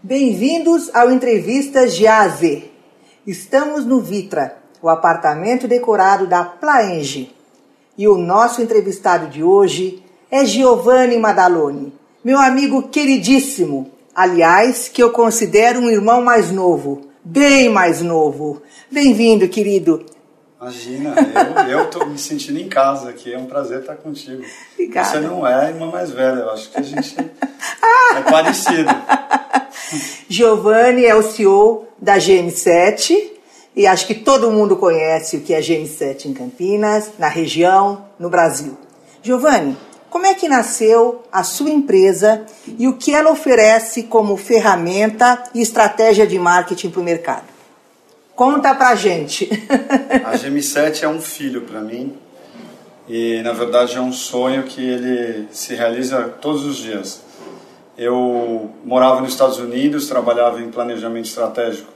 Bem-vindos ao Entrevistas de A a Z. Estamos no Vitra, o apartamento decorado da Plaenge. E o nosso entrevistado de hoje é Giovanni Madaloni, meu amigo queridíssimo, aliás, que eu considero um irmão mais novo, bem mais novo. Bem-vindo, querido. Imagina, eu estou me sentindo em casa aqui, é um prazer estar contigo. Obrigada. Você não é a irmã mais velha, eu acho que a gente é parecido. Giovanni é o CEO da GM7 e acho que todo mundo conhece o que é GM7 em Campinas, na região, no Brasil. Giovanni, como é que nasceu a sua empresa e o que ela oferece como ferramenta e estratégia de marketing para o mercado? Conta pra gente. A GM7 é um filho para mim e na verdade é um sonho que ele se realiza todos os dias. Eu morava nos Estados Unidos, trabalhava em planejamento estratégico,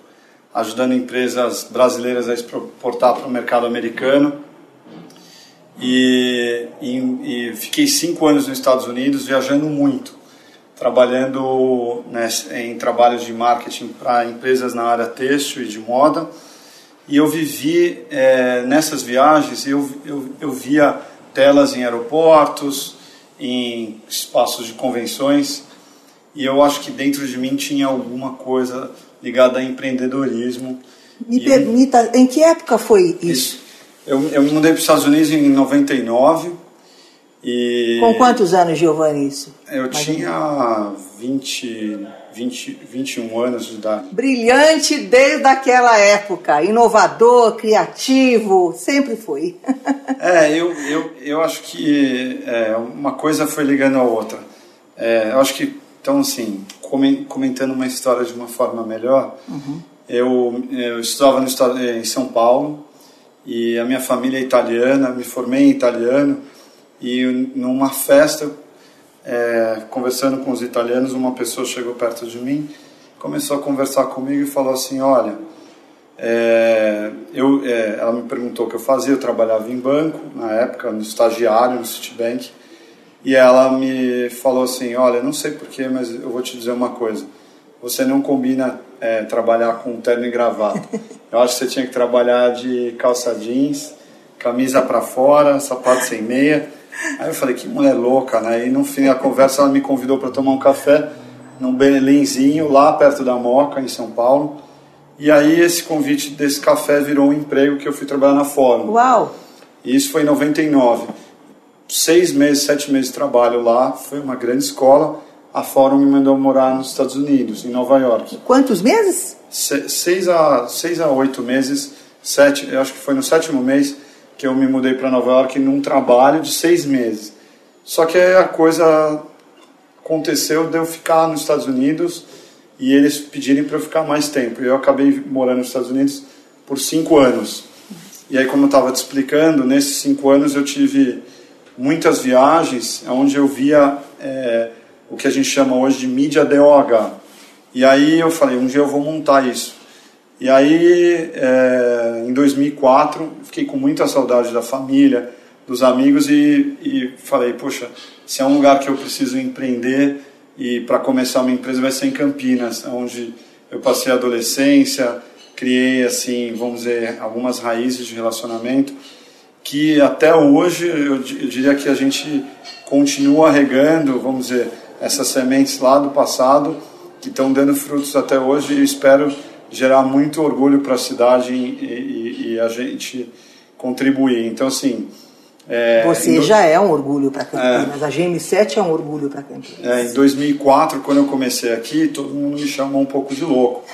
ajudando empresas brasileiras a exportar para o mercado americano. E, e, e, fiquei cinco anos nos Estados Unidos viajando muito, trabalhando né, em trabalhos de marketing para empresas na área têxtil e de moda. E eu vivi é, nessas viagens, eu, eu, eu via telas em aeroportos, em espaços de convenções e eu acho que dentro de mim tinha alguma coisa ligada a empreendedorismo. Me permita, eu, em que época foi isso? Eu, eu me mudei para os Estados Unidos em 99. E Com quantos anos, Giovanni, isso? Eu Mais tinha 20, 20, 21 anos de idade. Brilhante desde aquela época, inovador, criativo, sempre foi. é, eu, eu, eu acho que é, uma coisa foi ligando a outra. É, eu acho que então, assim, comentando uma história de uma forma melhor, uhum. eu, eu estudava no, em São Paulo e a minha família é italiana, me formei em italiano e numa festa, é, conversando com os italianos, uma pessoa chegou perto de mim, começou a conversar comigo e falou assim, olha, é, eu, é, ela me perguntou o que eu fazia, eu trabalhava em banco na época, no estagiário, no Citibank, e ela me falou assim: Olha, não sei porquê, mas eu vou te dizer uma coisa. Você não combina é, trabalhar com terno e gravata. Eu acho que você tinha que trabalhar de calça jeans, camisa para fora, sapato sem meia. Aí eu falei: Que mulher louca, né? E no fim da conversa ela me convidou para tomar um café num Belenzinho, lá perto da Moca, em São Paulo. E aí esse convite desse café virou um emprego que eu fui trabalhar na Fórum. Uau! E isso foi em 99 seis meses, sete meses de trabalho lá, foi uma grande escola. A Fórum me mandou morar nos Estados Unidos, em Nova York. Quantos meses? Se, seis, a, seis a oito meses, sete, eu acho que foi no sétimo mês que eu me mudei para Nova York num trabalho de seis meses. Só que a coisa aconteceu de eu ficar nos Estados Unidos e eles pedirem para eu ficar mais tempo. Eu acabei morando nos Estados Unidos por cinco anos. E aí, como eu estava te explicando, nesses cinco anos eu tive muitas viagens onde eu via é, o que a gente chama hoje de mídia DOH. E aí eu falei, um dia eu vou montar isso. E aí, é, em 2004, fiquei com muita saudade da família, dos amigos e, e falei, poxa, se é um lugar que eu preciso empreender e para começar uma empresa vai ser em Campinas, onde eu passei a adolescência, criei assim, vamos dizer, algumas raízes de relacionamento que até hoje eu, diria que a gente continua regando, vamos dizer, essas sementes lá do passado que estão dando frutos até hoje e espero gerar muito orgulho para a cidade e, e, e, a gente contribuir. Então, assim. É, Você do... já é um orgulho para Campinas, é, a GM7 é um orgulho para Campinas. É, em 2004, quando eu comecei aqui, todo mundo me chamou um pouco de louco.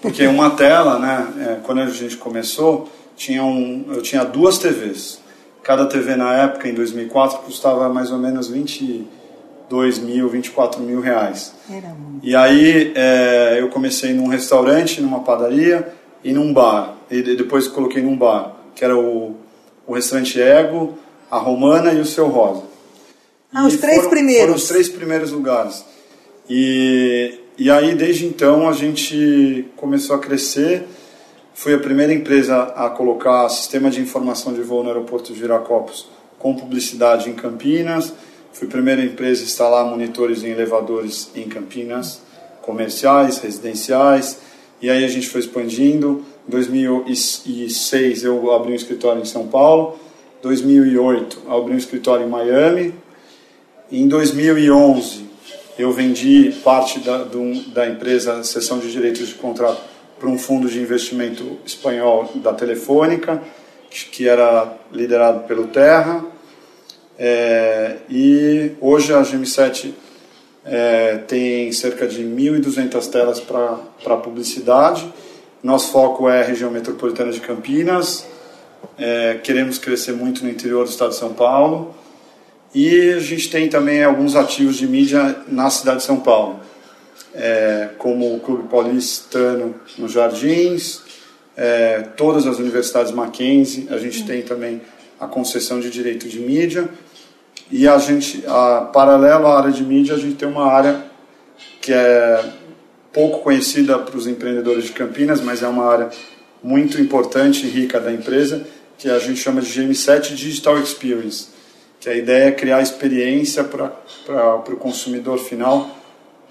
Porque uma tela, né, é, quando a gente começou, tinha um, eu tinha duas TVs. Cada TV na época, em 2004, custava mais ou menos 22 mil, 24 mil reais. Era muito. E aí é, eu comecei num restaurante, numa padaria e num bar. E depois coloquei num bar, que era o, o restaurante Ego, a Romana e o Seu Rosa. Ah, e os três foram, primeiros. Foram os três primeiros lugares. E, e aí, desde então, a gente começou a crescer Fui a primeira empresa a colocar sistema de informação de voo no aeroporto de Viracopos com publicidade em Campinas. Fui a primeira empresa a instalar monitores em elevadores em Campinas comerciais, residenciais, e aí a gente foi expandindo. Em 2006 eu abri um escritório em São Paulo, 2008 abri um escritório em Miami, em 2011 eu vendi parte da, da empresa Seção de Direitos de Contrato para um fundo de investimento espanhol da Telefônica, que era liderado pelo Terra. É, e hoje a GM7 é, tem cerca de 1.200 telas para publicidade. Nosso foco é a região metropolitana de Campinas. É, queremos crescer muito no interior do estado de São Paulo. E a gente tem também alguns ativos de mídia na cidade de São Paulo, é, como o Clube Paulistano nos Jardins, é, todas as universidades Mackenzie, a gente tem também a concessão de direito de mídia e a gente, a, paralelo à área de mídia, a gente tem uma área que é pouco conhecida para os empreendedores de Campinas, mas é uma área muito importante e rica da empresa, que a gente chama de GM7 Digital Experience, que a ideia é criar experiência para o consumidor final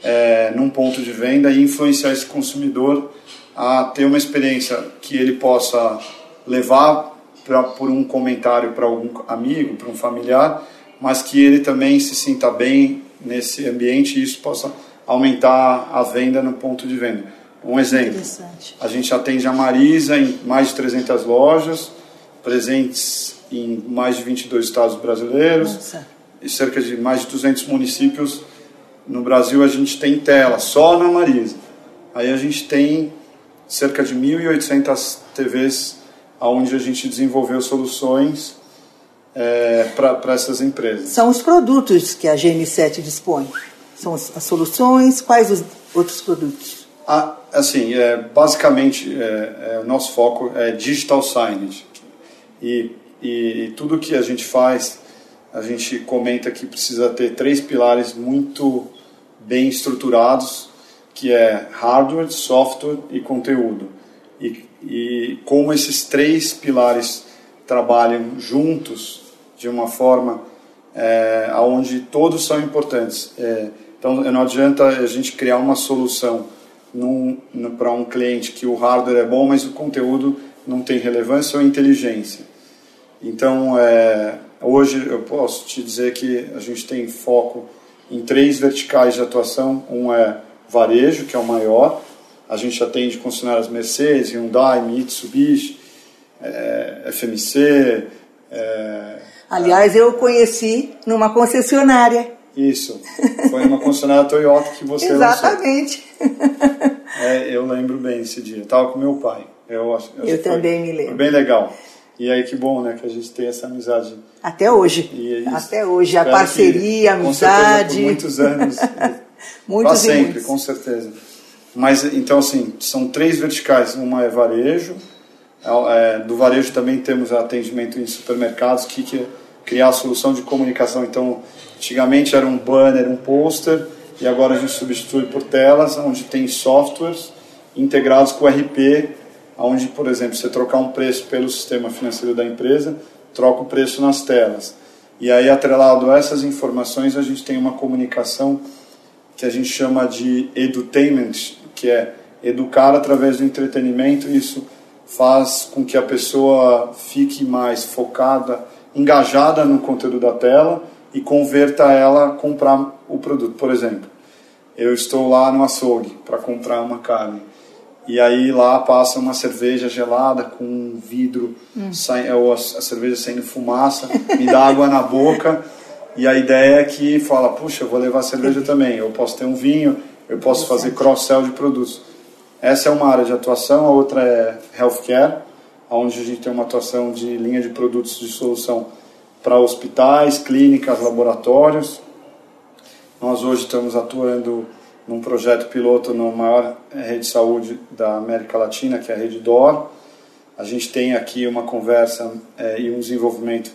é, num ponto de venda e influenciar esse consumidor a ter uma experiência que ele possa levar pra, por um comentário para algum amigo, para um familiar, mas que ele também se sinta bem nesse ambiente e isso possa aumentar a venda no ponto de venda. Um exemplo, a gente atende a Marisa em mais de 300 lojas, presentes em mais de 22 estados brasileiros, Nossa. e cerca de mais de 200 municípios no Brasil a gente tem tela, só na Marisa. Aí a gente tem cerca de 1.800 TVs onde a gente desenvolveu soluções é, para essas empresas. São os produtos que a GM7 dispõe? São as soluções? Quais os outros produtos? Ah, assim, é, basicamente, é, é, o nosso foco é digital signage. E, e tudo que a gente faz, a gente comenta que precisa ter três pilares muito bem estruturados, que é hardware, software e conteúdo. E, e como esses três pilares trabalham juntos de uma forma é, onde todos são importantes. É, então não adianta a gente criar uma solução para um cliente que o hardware é bom, mas o conteúdo não tem relevância ou inteligência. Então é, hoje eu posso te dizer que a gente tem foco em três verticais de atuação. Um é varejo, que é o maior. A gente atende concessionárias Mercedes, Hyundai, Mitsubishi, é, FMC. É, Aliás, eu conheci numa concessionária. Isso, foi uma concessionária Toyota que você Exatamente. É, eu lembro bem esse dia. Estava com meu pai. Eu, eu, eu também me lembro. Foi bem legal. E aí que bom, né, que a gente tem essa amizade. Até hoje. É Até hoje. A parceria, a amizade. Com muitos anos. muitos sempre, muitos. com certeza. Mas, então, assim, são três verticais. Uma é varejo. É, do varejo também temos atendimento em supermercados, que, que criar a solução de comunicação. Então, antigamente era um banner, um pôster, e agora a gente substitui por telas, onde tem softwares integrados com o RP onde, por exemplo, você trocar um preço pelo sistema financeiro da empresa, troca o preço nas telas. E aí, atrelado a essas informações, a gente tem uma comunicação que a gente chama de edutainment, que é educar através do entretenimento. Isso faz com que a pessoa fique mais focada, engajada no conteúdo da tela e converta ela a comprar o produto. Por exemplo, eu estou lá no açougue para comprar uma carne e aí lá passa uma cerveja gelada com um vidro, hum. sai, ou a, a, cerveja saindo fumaça, me dá água na boca. E a ideia é que fala, puxa, eu vou levar cerveja também. Eu posso ter um vinho, eu posso fazer cross-sell de produtos. Essa é uma área de atuação, a outra é healthcare, onde a gente tem uma atuação de linha de produtos de solução para hospitais, clínicas, laboratórios. Nós hoje estamos atuando num projeto piloto na maior rede de saúde da América Latina, que é a Rede DOR. A gente tem aqui uma conversa é, e um desenvolvimento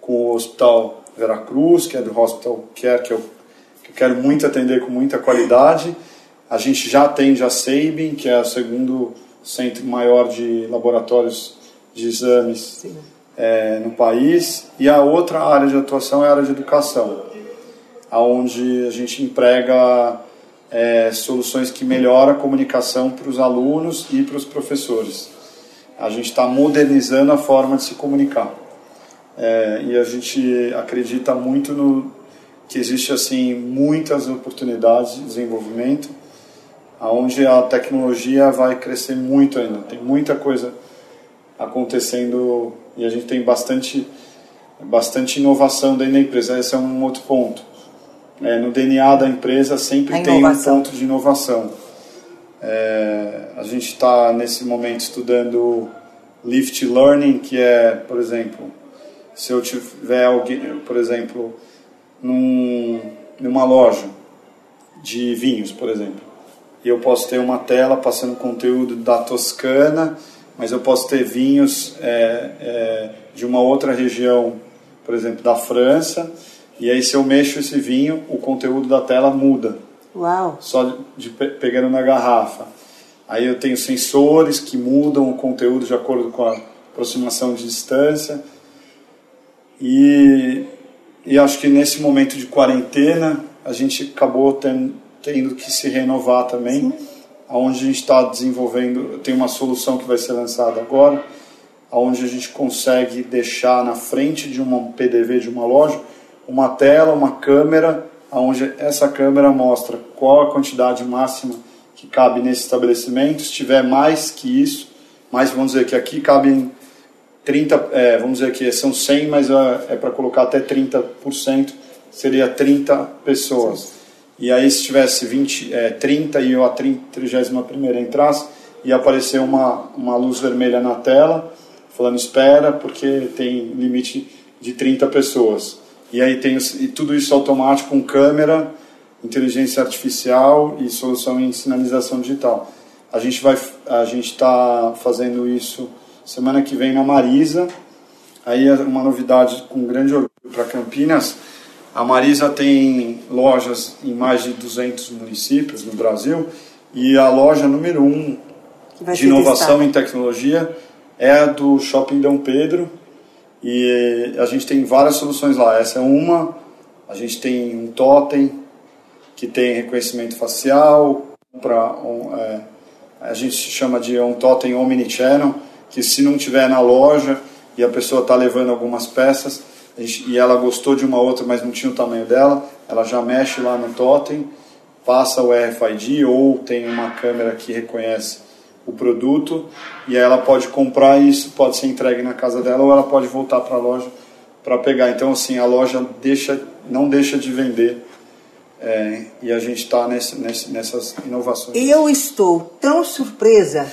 com o Hospital Veracruz, que é do Hospital Care, que eu, que eu quero muito atender com muita qualidade. A gente já atende a Sabin, que é o segundo centro maior de laboratórios de exames é, no país. E a outra área de atuação é a área de educação, onde a gente emprega é, soluções que melhoram a comunicação para os alunos e para os professores. A gente está modernizando a forma de se comunicar. É, e a gente acredita muito no que existe assim muitas oportunidades de desenvolvimento, aonde a tecnologia vai crescer muito ainda. Tem muita coisa acontecendo e a gente tem bastante bastante inovação dentro da empresa. Esse é um outro ponto. É, no DNA da empresa sempre tem um ponto de inovação. É, a gente está nesse momento estudando lift learning, que é, por exemplo, se eu tiver alguém, por exemplo, num, numa loja de vinhos, por exemplo, e eu posso ter uma tela passando conteúdo da Toscana, mas eu posso ter vinhos é, é, de uma outra região, por exemplo, da França, e aí se eu mexo esse vinho, o conteúdo da tela muda. Uau! Só de, pegando na garrafa. Aí eu tenho sensores que mudam o conteúdo de acordo com a aproximação de distância. E, e acho que nesse momento de quarentena a gente acabou tendo, tendo que se renovar também. Sim. Onde a gente está desenvolvendo, tem uma solução que vai ser lançada agora, onde a gente consegue deixar na frente de um PDV de uma loja uma tela, uma câmera, onde essa câmera mostra qual a quantidade máxima que cabe nesse estabelecimento. Se tiver mais que isso, mais vamos dizer que aqui cabem 30, é, vamos dizer que são 100, mas é, é para colocar até 30%, seria 30 pessoas. Sim. E aí se tivesse 20, é, 30 e eu a 31 entrasse, ia aparecer uma, uma luz vermelha na tela, falando espera, porque tem limite de 30 pessoas. E aí tem e tudo isso automático com câmera, inteligência artificial e solução em sinalização digital. A gente vai a gente está fazendo isso semana que vem na Marisa. Aí é uma novidade com grande orgulho para Campinas. A Marisa tem lojas em mais de 200 municípios no Brasil e a loja número um de inovação em tecnologia é a do Shopping Dom Pedro, e a gente tem várias soluções lá. Essa é uma. A gente tem um totem que tem reconhecimento facial. Pra, um, é, a gente chama de um totem omnichannel, que se não tiver na loja e a pessoa está levando algumas peças gente, e ela gostou de uma outra, mas não tinha o tamanho dela, ela já mexe lá no totem, passa o RFID ou tem uma câmera que reconhece o produto e aí ela pode comprar isso, pode ser entregue na casa dela ou ela pode voltar para a loja para pegar. Então assim a loja deixa, não deixa de vender é, e a gente está nessas inovações. Eu estou tão surpresa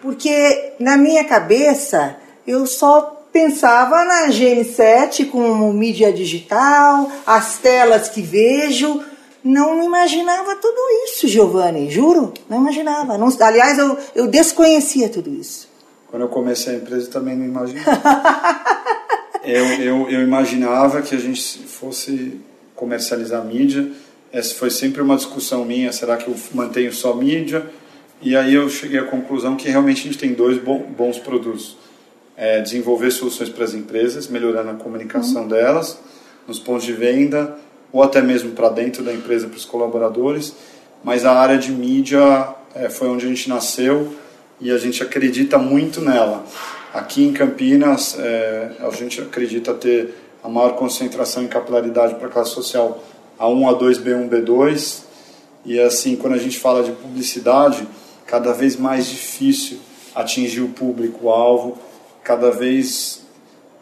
porque na minha cabeça eu só pensava na GN7 como mídia digital, as telas que vejo, não imaginava tudo isso, Giovanni, juro, não imaginava. Não, aliás, eu, eu desconhecia tudo isso. Quando eu comecei a empresa também não imaginava. eu, eu, eu imaginava que a gente fosse comercializar mídia. Essa foi sempre uma discussão minha, será que eu mantenho só mídia? E aí eu cheguei à conclusão que realmente a gente tem dois bons produtos. É desenvolver soluções para as empresas, melhorando a comunicação uhum. delas, nos pontos de venda, ou até mesmo para dentro da empresa, para os colaboradores, mas a área de mídia é, foi onde a gente nasceu e a gente acredita muito nela. Aqui em Campinas, é, a gente acredita ter a maior concentração em capilaridade para a classe social A1, A2, B1, B2. E assim, quando a gente fala de publicidade, cada vez mais difícil atingir o público-alvo, cada vez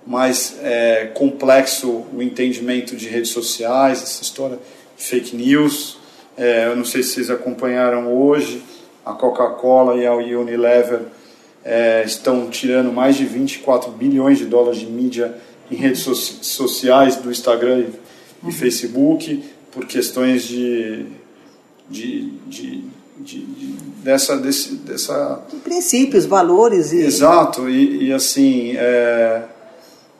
mais é, complexo o entendimento de redes sociais, essa história de fake news. É, eu não sei se vocês acompanharam hoje, a Coca-Cola e a Unilever é, estão tirando mais de 24 bilhões de dólares de mídia em redes so sociais do Instagram e, uhum. Facebook por questões de, de, de, de, de dessa, desse, dessa princípios, valores e exato e, e assim é,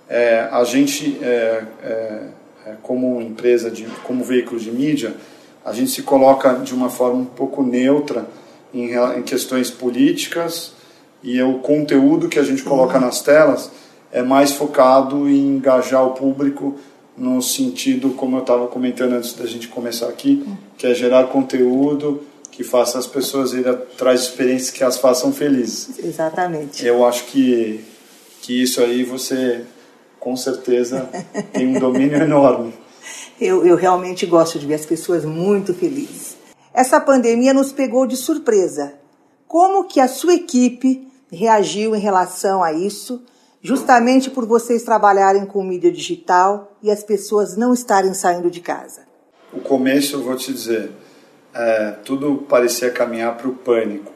é, a gente, é, é, é, como empresa, de, como veículo de mídia, a gente se coloca de uma forma um pouco neutra em, em questões políticas e o conteúdo que a gente coloca uhum. nas telas é mais focado em engajar o público no sentido, como eu estava comentando antes da gente começar aqui, que é gerar conteúdo que faça as pessoas ir atrás de experiências que as façam felizes. Exatamente. Eu acho que, que isso aí você, com certeza, tem um domínio enorme. Eu, eu realmente gosto de ver as pessoas muito felizes. Essa pandemia nos pegou de surpresa. Como que a sua equipe reagiu em relação a isso? justamente por vocês trabalharem com mídia digital e as pessoas não estarem saindo de casa? O começo, eu vou te dizer, é, tudo parecia caminhar para o pânico,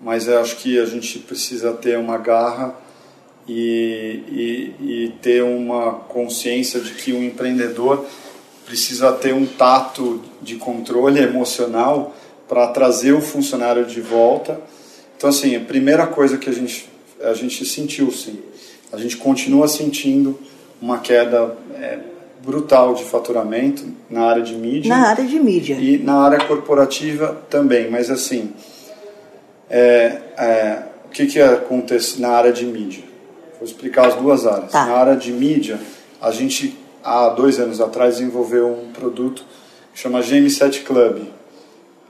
mas eu acho que a gente precisa ter uma garra e, e, e ter uma consciência de que o um empreendedor precisa ter um tato de controle emocional para trazer o funcionário de volta. Então, assim, a primeira coisa que a gente, a gente sentiu, sim, a gente continua sentindo uma queda é, brutal de faturamento na área de mídia. Na área de mídia. E na área corporativa também, mas assim, é, é, o que, que acontece na área de mídia? Vou explicar as duas áreas. Tá. Na área de mídia, a gente, há dois anos atrás, desenvolveu um produto que chama GM7 Club.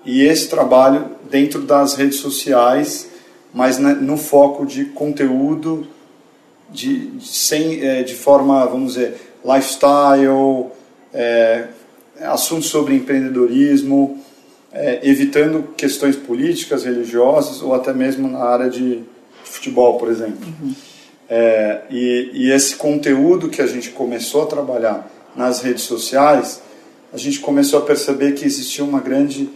E esse trabalho dentro das redes sociais, mas no foco de conteúdo de, sem, é, de forma, vamos dizer, lifestyle, é, assuntos sobre empreendedorismo, é, evitando questões políticas, religiosas ou até mesmo na área de futebol, por exemplo. Uhum. É, e, e, esse conteúdo que a gente começou a trabalhar nas redes sociais, a gente começou a perceber que existia uma grande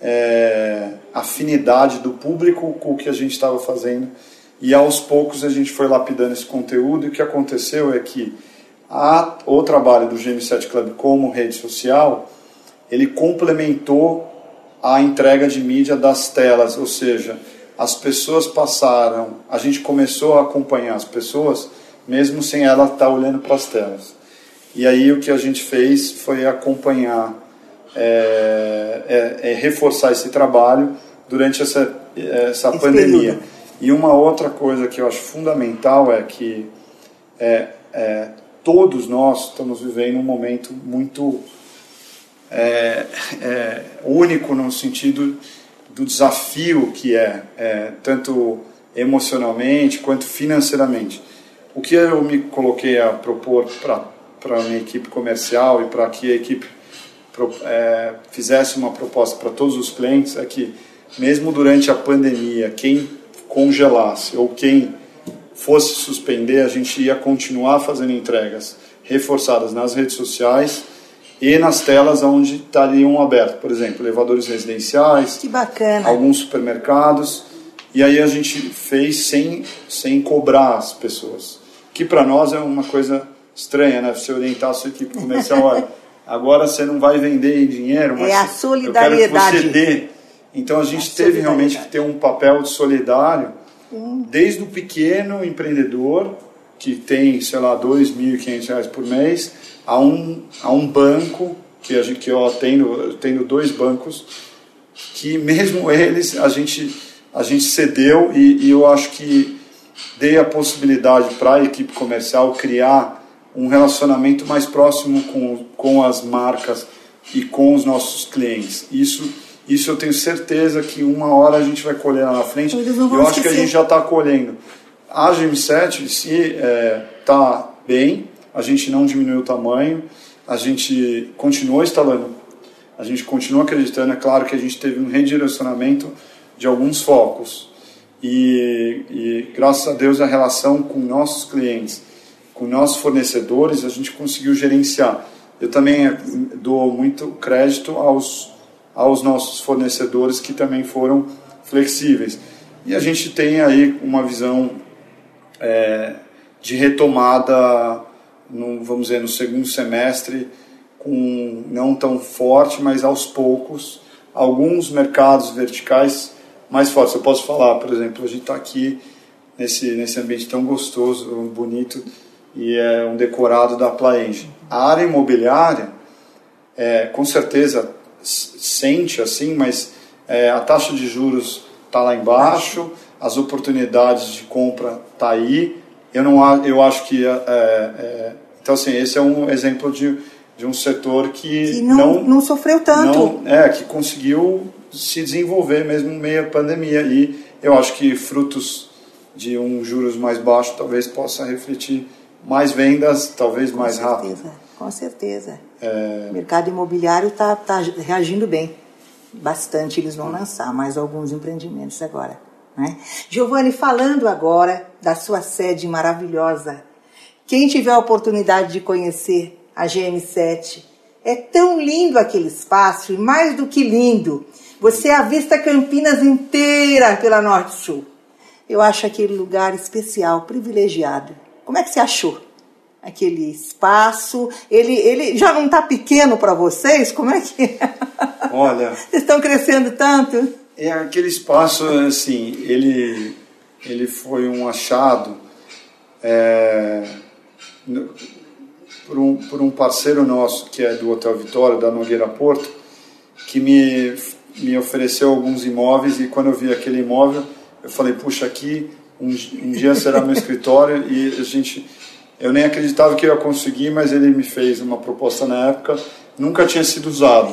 é, afinidade do público com o que a gente estava fazendo e aos poucos a gente foi lapidando esse conteúdo e o que aconteceu é que a, o trabalho do GM7 Club como rede social, ele complementou a entrega de mídia das telas, ou seja, as pessoas passaram, a gente começou a acompanhar as pessoas mesmo sem ela estar olhando para as telas. E aí o que a gente fez foi acompanhar, é, é, é reforçar esse trabalho durante essa, essa pandemia. Período. E uma outra coisa que eu acho fundamental é que é, é, todos nós estamos vivendo um momento muito é, é único no sentido do desafio que é, é, tanto emocionalmente quanto financeiramente. O que eu me coloquei a propor para a minha equipe comercial e para que a equipe é, fizesse uma proposta para todos os clientes é que, mesmo durante a pandemia, quem congelasse ou quem fosse suspender, a gente ia continuar fazendo entregas reforçadas nas redes sociais e nas telas onde estariam abertos, por exemplo, elevadores residenciais, que bacana. alguns supermercados, e aí a gente fez sem, sem cobrar as pessoas, que para nós é uma coisa estranha, né? Você orientar a sua equipe comercial, olha, agora você não vai vender em dinheiro, mas é a solidariedade. eu quero que você dê então a gente teve realmente que ter um papel solidário. Desde o pequeno empreendedor, que tem, sei lá, R$ 2.500 por mês, a um, a um banco, que, a gente, que eu atendo, eu tenho dois bancos, que mesmo eles a gente, a gente cedeu e, e eu acho que dei a possibilidade para a equipe comercial criar um relacionamento mais próximo com, com as marcas e com os nossos clientes. Isso isso eu tenho certeza que uma hora a gente vai colher lá na frente. Eu acho que a gente já está colhendo. A GM7 se está é, bem, a gente não diminuiu o tamanho, a gente continuou instalando, a gente continua acreditando. É claro que a gente teve um redirecionamento de alguns focos. E, e graças a Deus a relação com nossos clientes, com nossos fornecedores, a gente conseguiu gerenciar. Eu também dou muito crédito aos aos nossos fornecedores que também foram flexíveis. E a gente tem aí uma visão é, de retomada, no, vamos dizer, no segundo semestre, com não tão forte, mas aos poucos, alguns mercados verticais mais fortes. Eu posso falar, por exemplo, a gente está aqui nesse, nesse ambiente tão gostoso, bonito, e é um decorado da Plaenge. A área imobiliária, é, com certeza, sente assim, mas é, a taxa de juros está lá embaixo, as oportunidades de compra tá aí. Eu não eu acho que é, é, Então, assim, esse é um exemplo de, de um setor que, que não, não, não, sofreu tanto. Não, é, que conseguiu se desenvolver mesmo meio à pandemia. E eu acho que frutos de um juros mais baixo talvez possa refletir mais vendas, talvez com mais certeza, rápido. Com certeza. É... O mercado imobiliário está tá reagindo bem. Bastante eles vão lançar mais alguns empreendimentos agora. Né? Giovanni, falando agora da sua sede maravilhosa, quem tiver a oportunidade de conhecer a GM7, é tão lindo aquele espaço e mais do que lindo, você avista Campinas inteira pela Norte Sul. Eu acho aquele lugar especial, privilegiado. Como é que você achou? Aquele espaço, ele, ele já não está pequeno para vocês? Como é que é? Olha. Vocês estão crescendo tanto? É aquele espaço, assim, ele, ele foi um achado é, por, um, por um parceiro nosso, que é do Hotel Vitória, da Nogueira Porto, que me, me ofereceu alguns imóveis e quando eu vi aquele imóvel, eu falei, puxa, aqui um, um dia será meu escritório e a gente... Eu nem acreditava que eu ia conseguir, mas ele me fez uma proposta na época, nunca tinha sido usado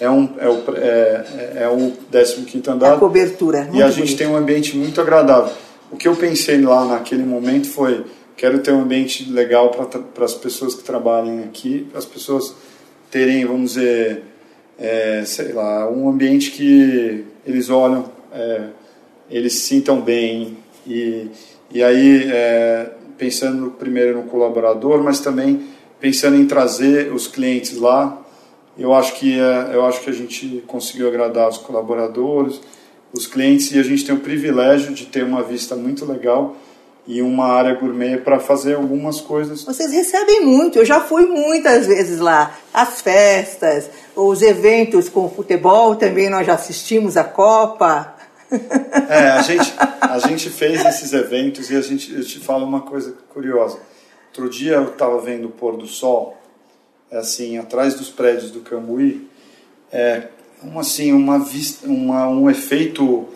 é, um, é, o, é, é o 15 andar. A cobertura. E a gente bonito. tem um ambiente muito agradável. O que eu pensei lá naquele momento foi: quero ter um ambiente legal para as pessoas que trabalhem aqui, para as pessoas terem, vamos dizer, é, sei lá, um ambiente que eles olham, é, eles se sintam bem. E, e aí, é, pensando primeiro no colaborador, mas também pensando em trazer os clientes lá eu acho que é, eu acho que a gente conseguiu agradar os colaboradores, os clientes e a gente tem o privilégio de ter uma vista muito legal e uma área gourmet para fazer algumas coisas. Vocês recebem muito, eu já fui muitas vezes lá. As festas, os eventos com futebol também nós já assistimos a Copa. É, a gente, a gente fez esses eventos e a gente, eu te falo uma coisa curiosa. Outro dia eu estava vendo o pôr do sol é assim, atrás dos prédios do Cambuí, é um, assim, uma vista, uma, um efeito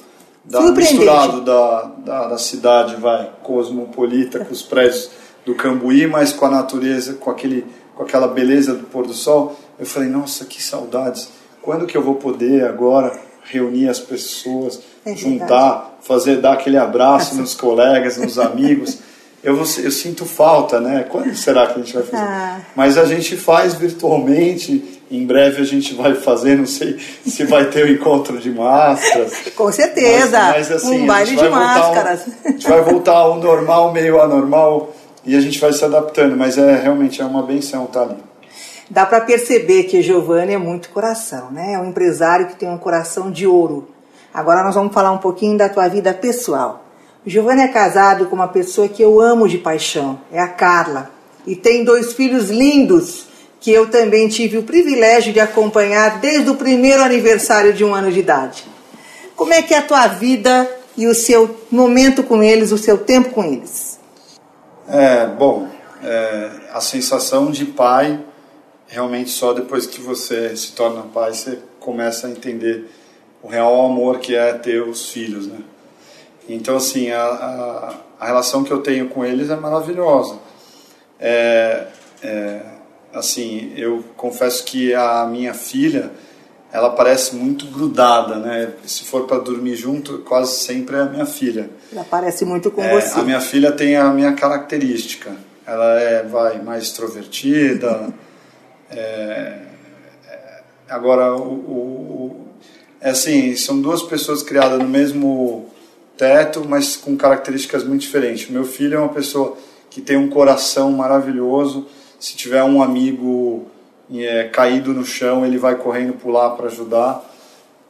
da, misturado da, da, da, cidade, vai, cosmopolita, com os prédios do Cambuí, mas com a natureza, com, aquele, com aquela beleza do pôr do sol. Eu falei, nossa, que saudades. Quando que eu vou poder agora reunir as pessoas, é juntar, fazer, dar aquele abraço nos colegas, nos amigos eu, eu sinto falta, né? Quando será que a gente vai fazer? Ah. Mas a gente faz virtualmente, em breve a gente vai fazer, não sei se vai ter o um encontro de máscaras. Com certeza, mas, mas, assim, um baile de máscaras. A gente vai voltar ao normal, meio anormal, e a gente vai se adaptando, mas é realmente é uma benção estar ali. Dá para perceber que Giovanni é muito coração, né? É um empresário que tem um coração de ouro. Agora nós vamos falar um pouquinho da tua vida pessoal. Giovanni é casado com uma pessoa que eu amo de paixão, é a Carla, e tem dois filhos lindos que eu também tive o privilégio de acompanhar desde o primeiro aniversário de um ano de idade. Como é que é a tua vida e o seu momento com eles, o seu tempo com eles? É, bom, é, a sensação de pai, realmente só depois que você se torna pai, você começa a entender o real amor que é ter os filhos, né? Então, assim, a, a, a, relação que eu tenho com eles é maravilhosa. É, é, assim, eu confesso que a minha filha, ela parece muito grudada, né? Se for para dormir junto, quase sempre é a minha filha. Ela parece muito com é, você. A minha filha tem a minha característica. Ela é, vai, mais extrovertida. é, é agora, o, o, o, é assim, são duas pessoas criadas no mesmo teto, mas com características muito diferentes. Meu filho é uma pessoa que tem um coração maravilhoso. Se tiver um amigo é, caído no chão, ele vai correndo pular para ajudar.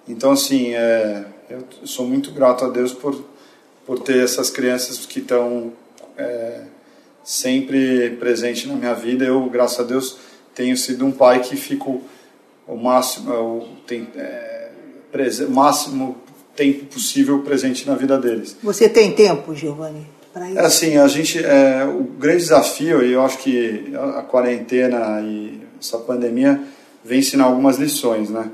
Então, assim, é, eu sou muito grato a Deus por, por ter essas crianças que estão é, sempre presentes na minha vida. Eu, graças a Deus, tenho sido um pai que fico o máximo, o, tem, é, máximo tempo possível presente na vida deles. Você tem tempo, Giovanni? É assim, a gente, é, o grande desafio, e eu acho que a quarentena e essa pandemia vem ensinar algumas lições, né?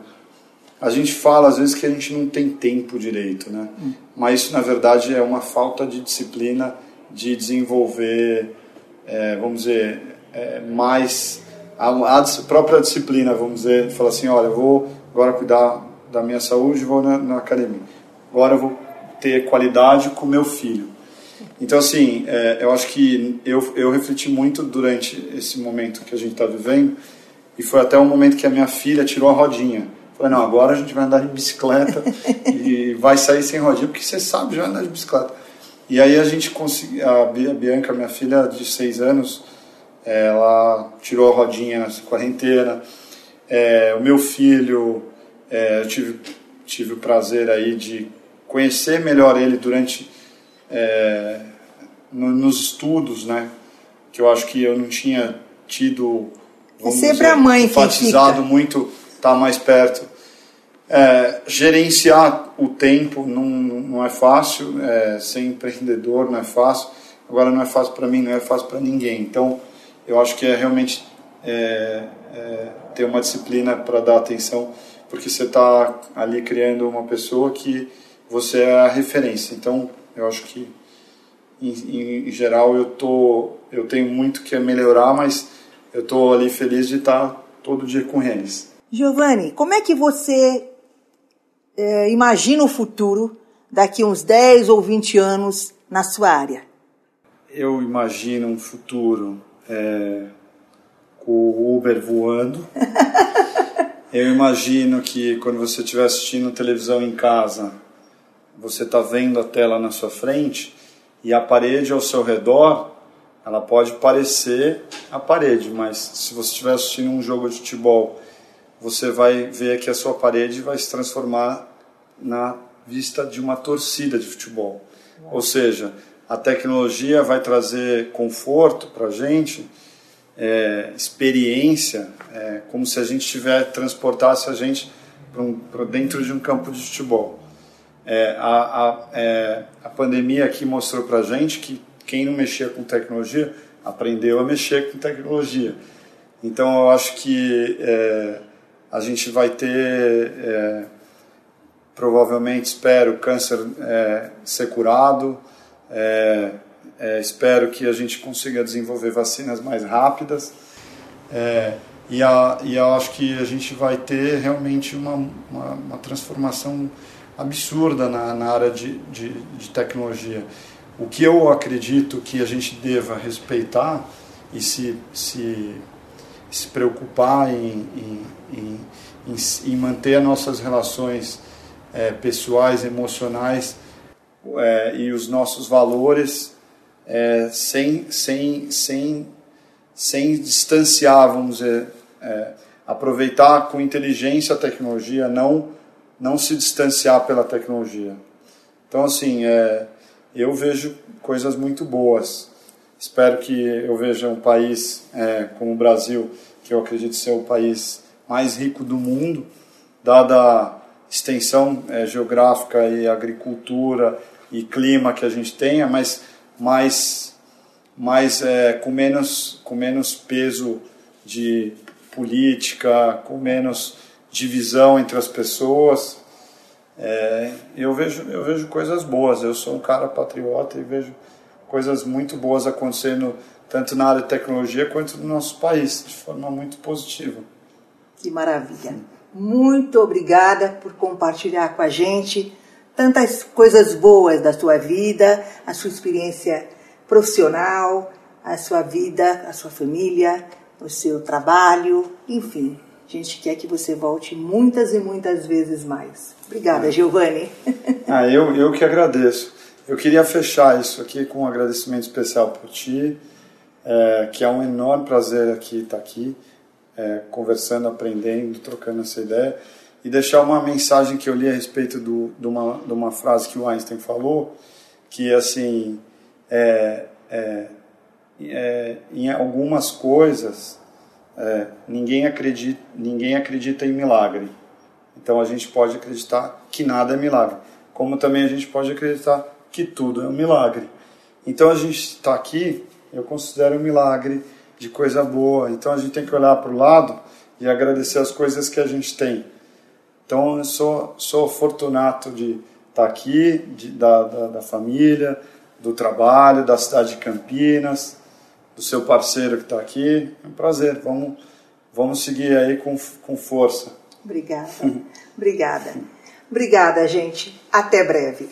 A gente fala às vezes que a gente não tem tempo direito, né? Hum. Mas isso na verdade é uma falta de disciplina de desenvolver, é, vamos dizer, é, mais a, a, própria disciplina, vamos dizer, fala assim, olha, eu vou agora cuidar da minha saúde, vou na, na academia. Agora eu vou ter qualidade com meu filho. Então, assim, é, eu acho que eu, eu refleti muito durante esse momento que a gente está vivendo, e foi até o momento que a minha filha tirou a rodinha. Falei, não, agora a gente vai andar de bicicleta e vai sair sem rodinha, porque você sabe já andar de bicicleta. E aí a gente conseguiu, a Bianca, minha filha de seis anos, ela tirou a rodinha nessa quarentena. É, o meu filho, é, eu tive, tive o prazer aí de conhecer melhor ele durante é, no, nos estudos, né? Que eu acho que eu não tinha tido é sempre dizer, a mãe enfatizado muito estar tá mais perto. É, gerenciar o tempo não, não é fácil, é, ser empreendedor não é fácil. Agora não é fácil para mim, não é fácil para ninguém. Então eu acho que é realmente é, é ter uma disciplina para dar atenção, porque você está ali criando uma pessoa que você é a referência. Então eu acho que em, em geral eu tô eu tenho muito que melhorar, mas eu estou ali feliz de estar todo dia com eles. Giovanni, como é que você é, imagina o futuro daqui uns 10 ou 20 anos na sua área? Eu imagino um futuro é, com o Uber voando. Eu imagino que quando você estiver assistindo televisão em casa, você está vendo a tela na sua frente e a parede ao seu redor ela pode parecer a parede, mas se você estiver assistindo um jogo de futebol, você vai ver que a sua parede vai se transformar na vista de uma torcida de futebol. Ou seja, a tecnologia vai trazer conforto para a gente, é, experiência, é, como se a gente tiver transportasse a gente para um, dentro de um campo de futebol. É, a, a, é, a pandemia aqui mostrou para a gente que quem não mexia com tecnologia aprendeu a mexer com tecnologia. Então eu acho que é, a gente vai ter, é, provavelmente, espero, câncer ser curado, é, espero que a gente consiga desenvolver vacinas mais rápidas é, e, a, e eu acho que a gente vai ter realmente uma, uma, uma transformação absurda na, na área de, de, de tecnologia. O que eu acredito que a gente deva respeitar e se, se, se preocupar em, em, em, em manter as nossas relações é, pessoais, emocionais é, e os nossos valores é, sem, sem, sem, sem distanciar, vamos dizer, é, aproveitar com inteligência a tecnologia, não, não se distanciar pela tecnologia. Então, assim, é, eu vejo coisas muito boas. Espero que eu veja um país é, como o Brasil, que eu acredito ser o país mais rico do mundo, dada extensão é, geográfica e agricultura e clima que a gente tenha, mas mais, mais é, com, menos, com menos peso de política, com menos divisão entre as pessoas é, eu, vejo, eu vejo coisas boas. Eu sou um cara patriota e vejo coisas muito boas acontecendo tanto na área de tecnologia quanto no nosso país, de forma muito positiva. Que maravilha. Muito obrigada por compartilhar com a gente tantas coisas boas da sua vida, a sua experiência profissional, a sua vida, a sua família, o seu trabalho, enfim. A gente quer que você volte muitas e muitas vezes mais. Obrigada, ah. Giovanni. Ah, eu, eu que agradeço. Eu queria fechar isso aqui com um agradecimento especial por ti, é, que é um enorme prazer aqui estar aqui, é, conversando, aprendendo, trocando essa ideia, e deixar uma mensagem que eu li a respeito do, de, uma, de uma frase que o Einstein falou, que assim, é, é, é em algumas coisas é, ninguém, acredita, ninguém acredita em milagre. Então a gente pode acreditar que nada é milagre. Como também a gente pode acreditar que tudo é um milagre. Então a gente está aqui, eu considero um milagre de coisa boa. Então a gente tem que olhar para o lado e agradecer as coisas que a gente tem. Então eu sou, sou fortunato de estar tá aqui, de, da, da, da família, do trabalho, da cidade de Campinas do seu parceiro que está aqui. É um prazer. Vamos, vamos seguir aí com, com força. Obrigada. Obrigada. Obrigada, gente. Até breve.